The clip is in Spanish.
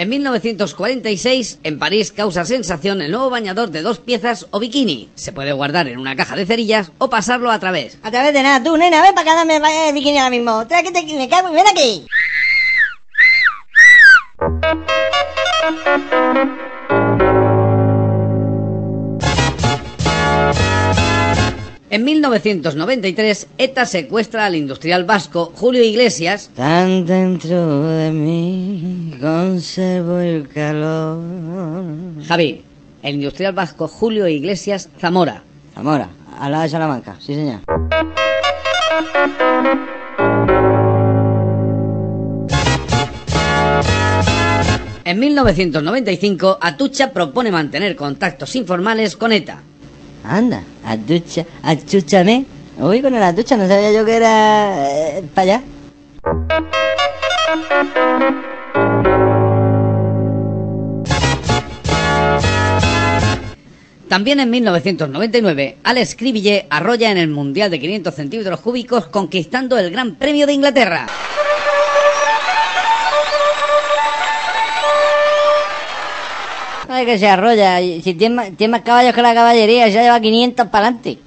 En 1946, en París causa sensación el nuevo bañador de dos piezas o bikini. Se puede guardar en una caja de cerillas o pasarlo a través. A través de nada, tú, nena, ven para acá, dame el bikini ahora mismo. Trae te me cago, ven aquí. En 1993, ETA secuestra al industrial vasco Julio Iglesias. Tan dentro de mí conservo el calor. Javi, el industrial vasco Julio Iglesias Zamora. Zamora, al lado de Salamanca, sí señor. En 1995, Atucha propone mantener contactos informales con ETA. Anda, atucha, achúchame. Uy, con la ducha no sabía yo que era eh, para allá. También en 1999, Alex Cribille arrolla en el Mundial de 500 centímetros cúbicos conquistando el Gran Premio de Inglaterra. Que se arrolla. Si tiene, tiene más caballos que la caballería, ya lleva 500 para adelante.